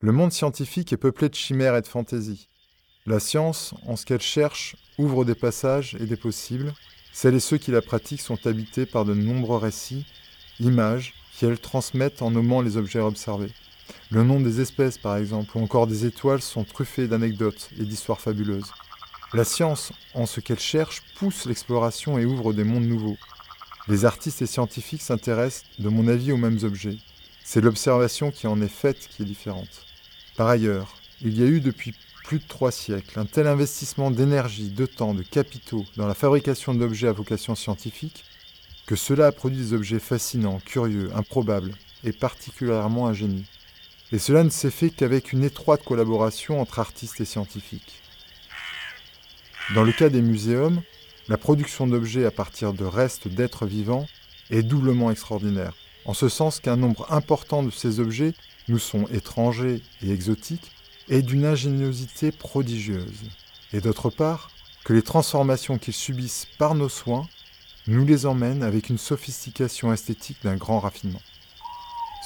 Le monde scientifique est peuplé de chimères et de fantaisies. La science, en ce qu'elle cherche, ouvre des passages et des possibles. Celles et ceux qui la pratiquent sont habités par de nombreux récits, images, qui elles transmettent en nommant les objets observés. Le nom des espèces, par exemple, ou encore des étoiles sont truffés d'anecdotes et d'histoires fabuleuses. La science, en ce qu'elle cherche, pousse l'exploration et ouvre des mondes nouveaux. Les artistes et scientifiques s'intéressent, de mon avis, aux mêmes objets. C'est l'observation qui en est faite qui est différente. Par ailleurs, il y a eu depuis plus de trois siècles un tel investissement d'énergie, de temps, de capitaux dans la fabrication d'objets à vocation scientifique que cela a produit des objets fascinants, curieux, improbables et particulièrement ingénieux. Et cela ne s'est fait qu'avec une étroite collaboration entre artistes et scientifiques. Dans le cas des muséums, la production d'objets à partir de restes d'êtres vivants est doublement extraordinaire, en ce sens qu'un nombre important de ces objets nous sont étrangers et exotiques et d'une ingéniosité prodigieuse, et d'autre part que les transformations qu'ils subissent par nos soins nous les emmènent avec une sophistication esthétique d'un grand raffinement.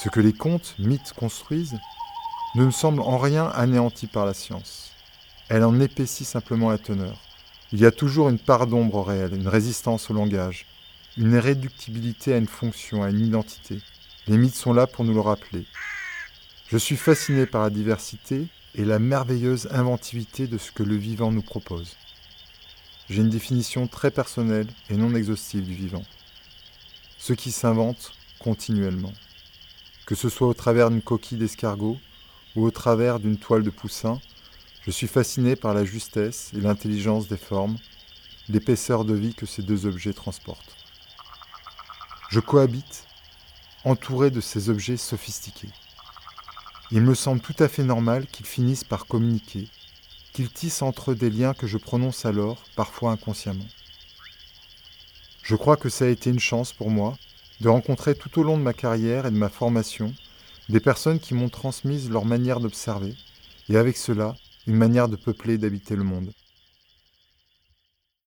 Ce que les contes, mythes construisent ne me semble en rien anéanti par la science. Elle en épaissit simplement la teneur. Il y a toujours une part d'ombre réelle, une résistance au langage, une irréductibilité à une fonction, à une identité. Les mythes sont là pour nous le rappeler. Je suis fasciné par la diversité et la merveilleuse inventivité de ce que le vivant nous propose. J'ai une définition très personnelle et non exhaustive du vivant. Ce qui s'invente continuellement. Que ce soit au travers d'une coquille d'escargot ou au travers d'une toile de poussin, je suis fasciné par la justesse et l'intelligence des formes, l'épaisseur de vie que ces deux objets transportent. Je cohabite, entouré de ces objets sophistiqués. Il me semble tout à fait normal qu'ils finissent par communiquer, qu'ils tissent entre eux des liens que je prononce alors, parfois inconsciemment. Je crois que ça a été une chance pour moi de rencontrer tout au long de ma carrière et de ma formation des personnes qui m'ont transmise leur manière d'observer, et avec cela, une manière de peupler et d'habiter le monde.